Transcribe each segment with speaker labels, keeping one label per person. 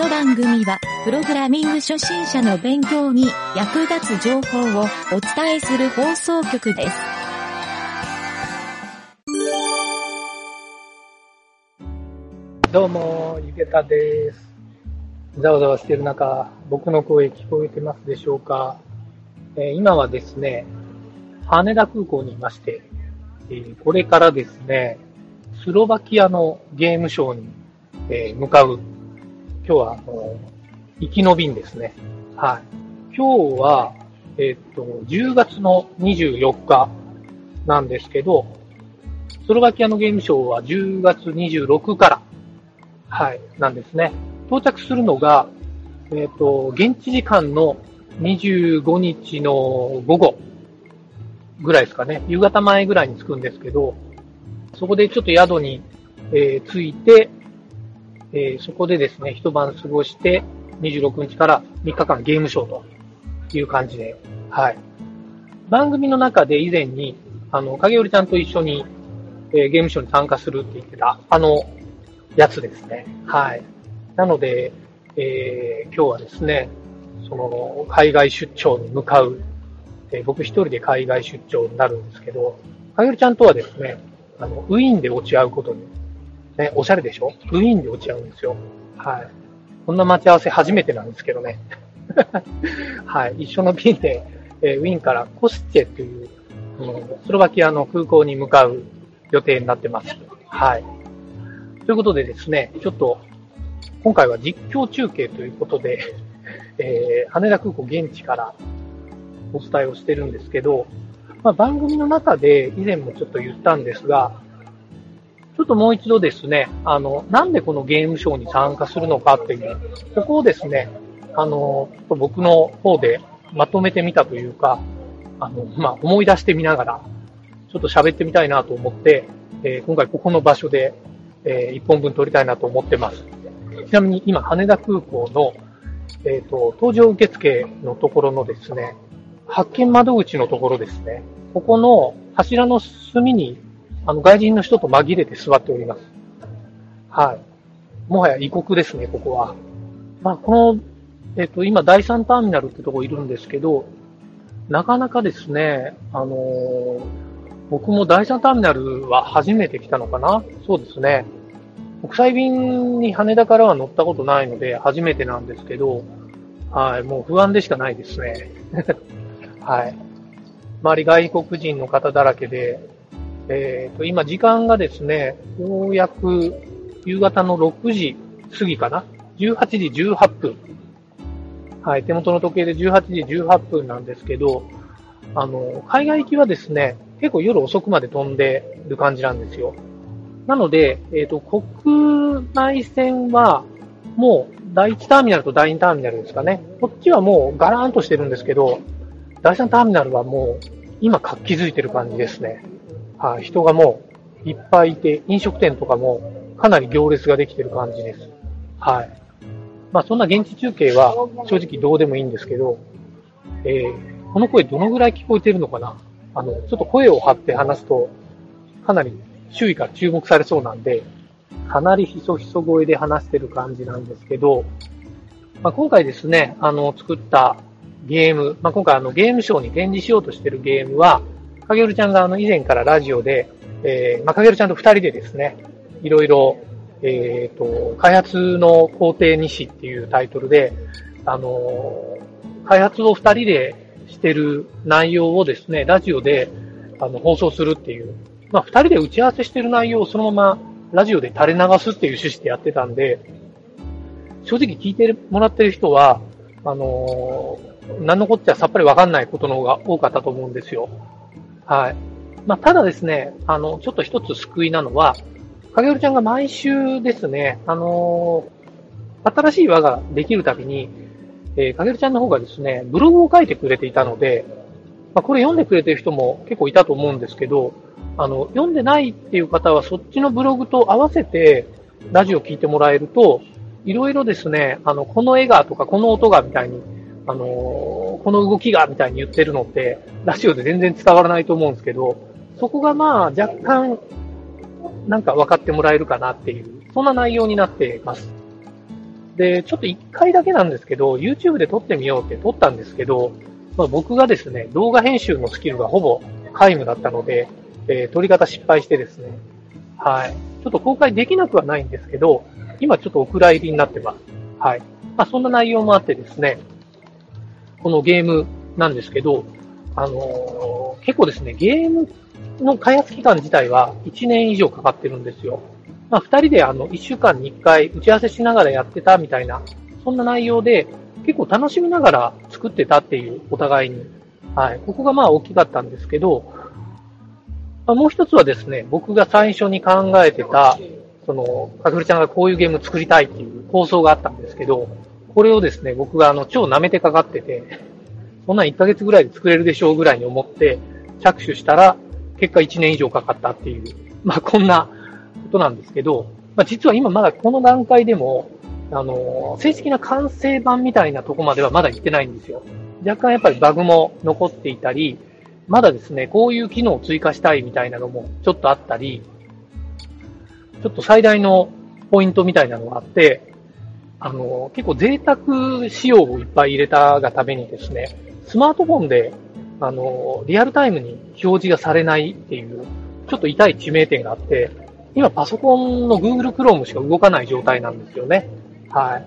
Speaker 1: の番組は、プログラミング初心者の勉強に役立つ情報をお伝えする放送局です。
Speaker 2: どうも、ゆげたです。ざわざわしている中、僕の声聞こえてますでしょうか、えー今はですね、羽田空港にいまして、えーこれからですね、スロバキアのゲームショーに、えー向かう。今日は、あの、行きの便ですね。はい。今日は、えっと、10月の24日なんですけど、スロバキアのゲームショーは10月26から、はい、なんですね。到着するのが、えっ、と、現地時間の25日の午後ぐらいですかね。夕方前ぐらいに着くんですけど、そこでちょっと宿に、えー着いて、えーそこでですね、一晩過ごして、26日から3日間ゲームショーという感じで、はい。番組の中で以前に、あの、影織ちゃんと一緒に、えーゲームショーに参加するって言ってた、あの、やつですね。はい。なので、えー今日はですね、その、海外出張に向かう、えー僕一人で海外出張になるんですけど、かげるちゃんとはですね、あの、ウィーンで落ち合うことに、ね、おしゃれでしょ？ウィーンで落ち合うんですよ。はい。こんな待ち合わせ初めてなんですけどね。はい。一緒の便で、えーウィーンからコスチェっていう、うんスロバキアの空港に向かう予定になってます。はい。ということでですね、ちょっと、今回は実況中継ということで、えー羽田空港現地からお伝えをしてるんですけど、まあ、番組の中で以前もちょっと言ったんですが、ちょっともう一度ですね、あの、なんでこのゲームショーに参加するのかっていう、ここをですね、あの、ちょっと僕の方でまとめてみたというか、あの、まあ、思い出してみながら、ちょっと喋ってみたいなと思って、えー今回ここの場所で、えー一本分撮りたいなと思ってます。ちなみに今、羽田空港の、えっ、と、搭乗受付のところのですね、発見窓口のところですね。ここの柱の隅に、あの、外人の人と紛れて座っております。はい。もはや異国ですね、ここは。まあ、この、えっ、と、今、第3ターミナルってとこいるんですけど、なかなかですね、あのー僕も第3ターミナルは初めて来たのかな？そうですね。国際便に羽田からは乗ったことないので、初めてなんですけど、はい、もう不安でしかないですね。はい。周り外国人の方だらけで、えっ、と、今時間がですね、ようやく夕方の6時過ぎかな ?18 時18分。はい、手元の時計で18時18分なんですけど、あの、海外行きはですね、結構夜遅くまで飛んでる感じなんですよ。なので、えっ、と、国内線は、もう、第1ターミナルと第2ターミナルですかね。こっちはもうガラーンとしてるんですけど、第3ターミナルはもう、今活気づいてる感じですね。はい、人がもう、いっぱいいて、飲食店とかも、かなり行列ができてる感じです。はい。まあ、そんな現地中継は、正直どうでもいいんですけど、えーこの声どのぐらい聞こえてるのかな？あの、ちょっと声を張って話すと、かなり周囲から注目されそうなんで、かなりひそひそ声で話してる感じなんですけど、まあ、今回ですね、あの、作ったゲーム、まあ、今回あの、ゲームショーに展示しようとしてるゲームは、かげるちゃんがあの、以前からラジオで、えー、まあ、かげるちゃんと二人でですね、いろいろ、えっ、と、開発の工程日誌っていうタイトルで、あのー開発を二人でしてる内容をですね、ラジオであの放送するっていう、まあ二人で打ち合わせしてる内容をそのままラジオで垂れ流すっていう趣旨でやってたんで、正直聞いてもらってる人は、あのー、何のこっちゃさっぱりわかんないことの方が多かったと思うんですよ。はい。まあ、ただですね、あの、ちょっと一つ救いなのは、かげるちゃんが毎週ですね、あのー新しい輪ができるたびに、えー、かげるちゃんの方がですね、ブログを書いてくれていたので、まあ、これ読んでくれてる人も結構いたと思うんですけど、あの、読んでないっていう方はそっちのブログと合わせてラジオ聞いてもらえると、いろいろですね、あの、この絵がとかこの音がみたいに、あのーこの動きがみたいに言ってるのって、ラジオで全然伝わらないと思うんですけど、そこがまあ若干、なんか分かってもらえるかなっていう、そんな内容になってます。で、ちょっと一回だけなんですけど、YouTube で撮ってみようって撮ったんですけど、まあ、僕がですね、動画編集のスキルがほぼ皆無だったので、えー、撮り方失敗してですね、はい。ちょっと公開できなくはないんですけど、今ちょっとお蔵入りになってます。はい。まあ、そんな内容もあってですね、このゲームなんですけど、あのー、結構ですね、ゲームの開発期間自体は1年以上かかってるんですよ。まあ、2人であの1週間に1回打ち合わせしながらやってたみたいな、そんな内容で、結構楽しみながら作ってたっていう、お互いに。はい。ここがまあ大きかったんですけど、まあ、もう一つはですね、僕が最初に考えてた、その、かくるちゃんがこういうゲーム作りたいっていう構想があったんですけど、これをですね、僕があの、超舐めてかかってて、そんなん1ヶ月ぐらいで作れるでしょうぐらいに思って着手したら、結果1年以上かかったっていう、まあこんなことなんですけど、まあ実は今まだこの段階でも、あの、正式な完成版みたいなとこまではまだ行ってないんですよ。若干やっぱりバグも残っていたり、まだですね、こういう機能を追加したいみたいなのもちょっとあったり、ちょっと最大のポイントみたいなのがあって、あの、結構贅沢仕様をいっぱい入れたがためにですね、スマートフォンで、あの、リアルタイムに表示がされないっていう、ちょっと痛い致命点があって、今パソコンの Google Chrome しか動かない状態なんですよね。はい。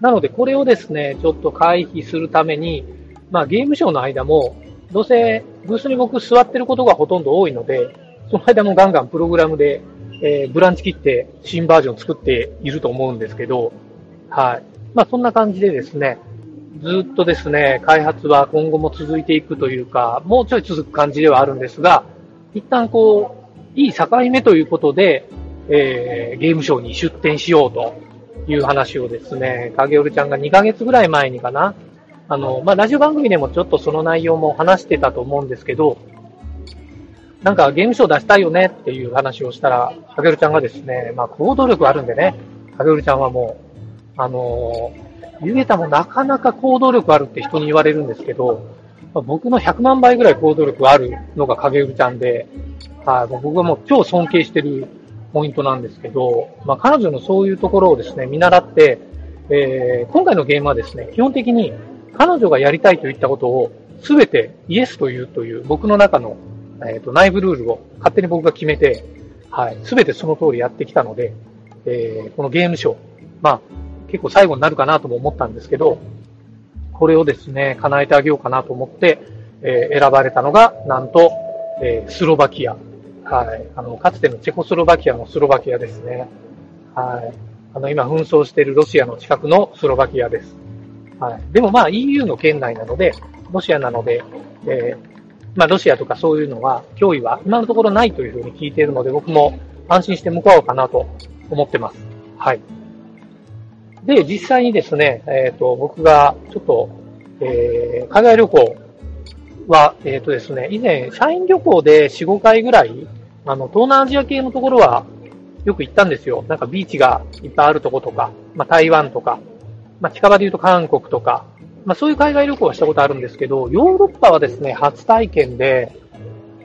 Speaker 2: なので、これをですね、ちょっと回避するために、まあ、ゲームショーの間も、どうせ、ブースに僕座ってることがほとんど多いので、その間もガンガンプログラムで、えー、ブランチ切って新バージョン作っていると思うんですけど、はい。まあ、そんな感じでですね、ずっとですね、開発は今後も続いていくというか、もうちょい続く感じではあるんですが、一旦こう、いい境目ということで、えー、ゲームショーに出展しようという話をですね、影織ちゃんが2ヶ月ぐらい前にかな、あの、まあ、ラジオ番組でもちょっとその内容も話してたと思うんですけど、なんかゲームショー出したいよねっていう話をしたら、影織ちゃんがですね、まあ、行動力あるんでね、影織ちゃんはもう、あのーゆげたもなかなか行動力あるって人に言われるんですけど、まあ、僕の100万倍ぐらい行動力あるのが影織ちゃんで、はい、僕はもう超尊敬してるポイントなんですけど、まあ、彼女のそういうところをですね、見習って、えー、今回のゲームはですね、基本的に彼女がやりたいと言ったことを全てイエスというという僕の中の、えーと、内部ルールを勝手に僕が決めて、はい、全てその通りやってきたので、えー、このゲームショー、まあ、結構最後になるかなとも思ったんですけど、これをですね、叶えてあげようかなと思って、えー、選ばれたのが、なんと、えー、スロバキアはい。あの、かつてのチェコスロバキアのスロバキアですね。はい。あの、今紛争しているロシアの近くのスロバキアです。はい。でもまあ EU の圏内なので、ロシアなので、えー、まあロシアとかそういうのは、脅威は今のところないというふうに聞いているので、僕も安心して向かおうかなと思ってます。はい。で、実際にですね、えっ、ー、と、僕がちょっと、えー、海外旅行は、えっ、ー、とですね、以前、社員旅行で4、5回ぐらい、あの、東南アジア系のところはよく行ったんですよ。なんかビーチがいっぱいあるとことか、まあ台湾とか、まあ近場で言うと韓国とか、まあそういう海外旅行はしたことあるんですけど、ヨーロッパはですね、初体験で、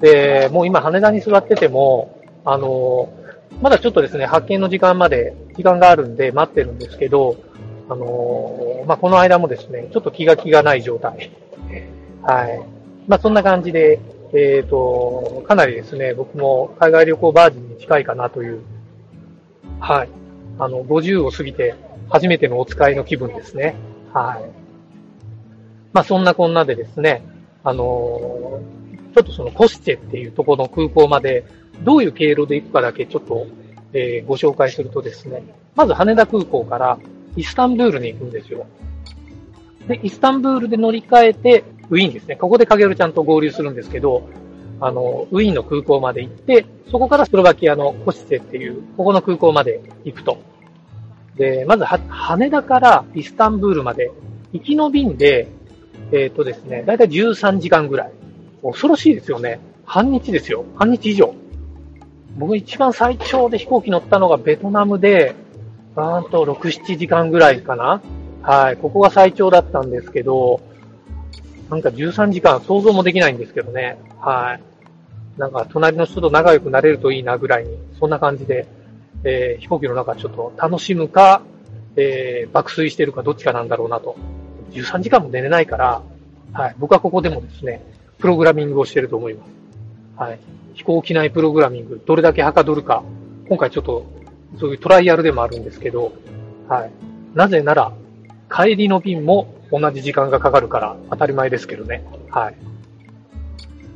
Speaker 2: で、もう今羽田に座ってても、あの、まだちょっとですね、発見の時間まで時間があるんで待ってるんですけど、あの、まあこの間もですね、ちょっと気が気がない状態。はい。まあそんな感じで、えっ、ー、と、かなりですね、僕も海外旅行バージンに近いかなという、はい。あの、50を過ぎて初めてのお使いの気分ですね。はい。まあ、そんなこんなでですね、あのちょっとそのコスチェっていうところの空港まで、どういう経路で行くかだけちょっと、えー、ご紹介するとですね、まず羽田空港からイスタンブールに行くんですよ。で、イスタンブールで乗り換えて、ウィーンですね。ここで影るちゃんと合流するんですけど、あの、ウィーンの空港まで行って、そこからスロバキアのコシセっていう、ここの空港まで行くと。で、まずは、羽田からイスタンブールまで、行きの便で、えっ、ー、とですね、だいたい13時間ぐらい。恐ろしいですよね。半日ですよ。半日以上。僕一番最長で飛行機乗ったのがベトナムで、なんと6、7時間ぐらいかな。はい。ここが最長だったんですけど、なんか13時間想像もできないんですけどね。はい。なんか隣の人と仲良くなれるといいなぐらいに、そんな感じで、えー、飛行機の中ちょっと楽しむか、えー、爆睡してるかどっちかなんだろうなと。13時間も寝れないから、はい、僕はここでもですね、プログラミングをしてると思います。はい。飛行機内プログラミング、どれだけはかどるか、今回ちょっと、そういうトライアルでもあるんですけど、はい。なぜなら、帰りの便も同じ時間がかかるから当たり前ですけどね。はい。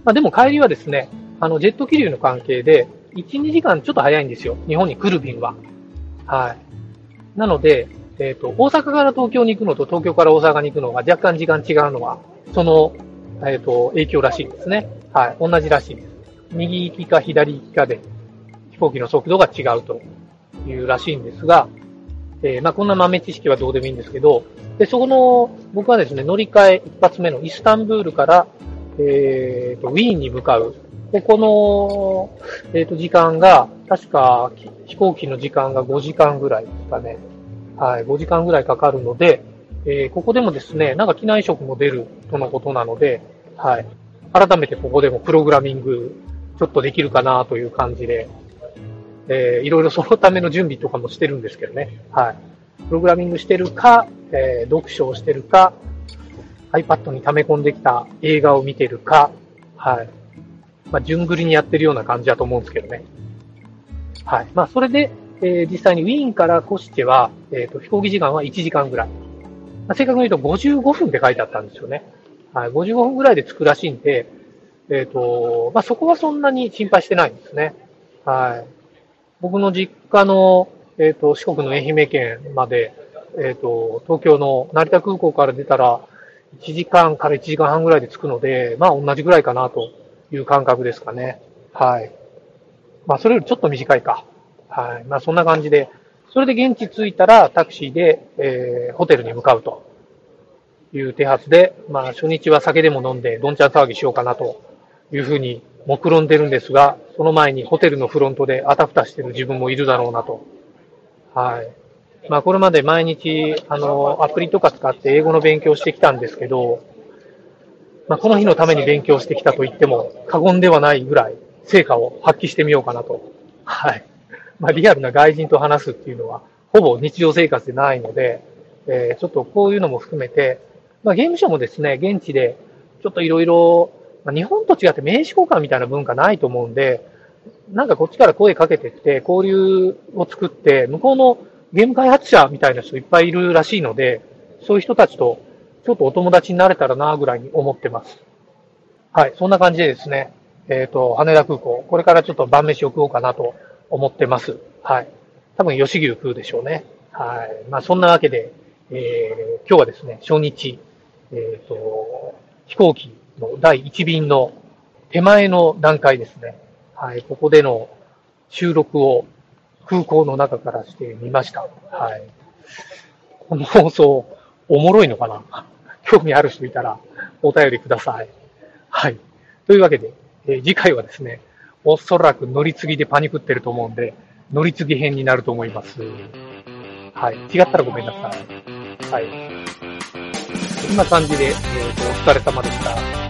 Speaker 2: まあでも帰りはですね、あの、ジェット気流の関係で、1、2時間ちょっと早いんですよ。日本に来る便は。はい。なので、えっ、ー、と、大阪から東京に行くのと東京から大阪に行くのが若干時間違うのは、その、えっ、ー、と、影響らしいですね。はい。同じらしいです。右行きか左行きかで飛行機の速度が違うというらしいんですが、えー、まあ、こんな豆知識はどうでもいいんですけど、で、そこの、僕はですね、乗り換え一発目のイスタンブールから、えー、と、ウィーンに向かう。ここの、えっ、ー、と、時間が、確か、飛行機の時間が5時間ぐらいですかね。はい、5時間ぐらいかかるので、えー、ここでもですね、なんか機内食も出るとのことなので、はい。改めてここでもプログラミング、ちょっとできるかなという感じで、えー、いろいろそのための準備とかもしてるんですけどね。はい。プログラミングしてるか、えー、読書をしてるか、iPad に溜め込んできた映画を見てるか、はい。まあ、順繰りにやってるような感じだと思うんですけどね。はい。まあ、それで、えー、実際にウィーンからコシチェは、えっ、ー、と、飛行機時間は1時間ぐらい。まあ、正確に言うと55分って書いてあったんですよね。はい。55分ぐらいで着くらしいんで、えっ、ー、と、まあ、そこはそんなに心配してないんですね。はい。僕の実家の、えっ、ー、と、四国の愛媛県まで、えっ、ー、と、東京の成田空港から出たら、1時間から1時間半ぐらいで着くので、まあ同じぐらいかなという感覚ですかね。はい。まあそれよりちょっと短いか。はい。まあそんな感じで、それで現地着いたらタクシーで、えー、ホテルに向かうという手はずで、まあ初日は酒でも飲んでどんちゃん騒ぎしようかなというふうに目論んでるんですが、その前にホテルのフロントであたふたしてる自分もいるだろうなと。はい。まあこれまで毎日、あの、アプリとか使って英語の勉強してきたんですけど、まあこの日のために勉強してきたと言っても過言ではないぐらい成果を発揮してみようかなと。はい。まあリアルな外人と話すっていうのはほぼ日常生活でないので、えー、ちょっとこういうのも含めて、まあゲームショーもですね、現地でちょっといろいろまあ、日本と違って名刺交換みたいな文化ないと思うんで、なんかこっちから声かけてって、交流を作って、向こうのゲーム開発者みたいな人いっぱいいるらしいので、そういう人たちとちょっとお友達になれたらなぐらいに思ってます。はい、そんな感じでですね、えっ、ー、と、羽田空港、これからちょっと晩飯を食おうかなと思ってます。はい。多分吉牛食うでしょうね。はい。まあそんなわけで、えー、今日はですね、初日、えっ、ー、と、飛行機の第1便の手前の段階ですね。はい、ここでの収録を空港の中からしてみました。はい。この放送、おもろいのかな？興味ある人いたらお便りください。はい。というわけで、えー、次回はですね、おそらく乗り継ぎでパニクってると思うんで、乗り継ぎ編になると思います。はい。違ったらごめんなさい。はい。こんな感じで、えっ、ー、と、お疲れ様でした。